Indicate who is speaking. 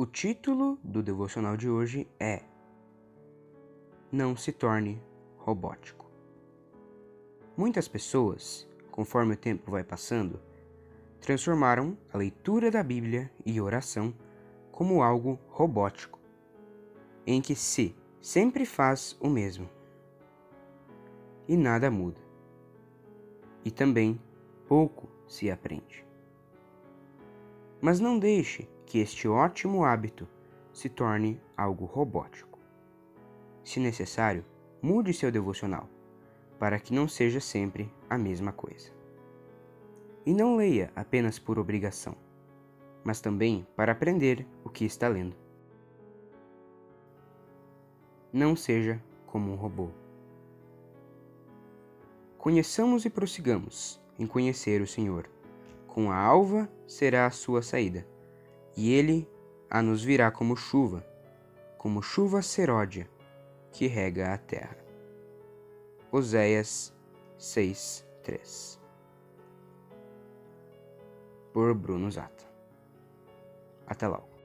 Speaker 1: O título do devocional de hoje é Não se torne robótico. Muitas pessoas, conforme o tempo vai passando, transformaram a leitura da Bíblia e oração como algo robótico, em que se sempre faz o mesmo e nada muda. E também pouco se aprende. Mas não deixe que este ótimo hábito se torne algo robótico. Se necessário, mude seu devocional, para que não seja sempre a mesma coisa. E não leia apenas por obrigação, mas também para aprender o que está lendo. Não seja como um robô. Conheçamos e prossigamos em conhecer o Senhor. Com a alva será a sua saída, e ele a nos virá como chuva, como chuva seródia que rega a terra. Oséias 6, 3 Por Bruno Zata. Até logo.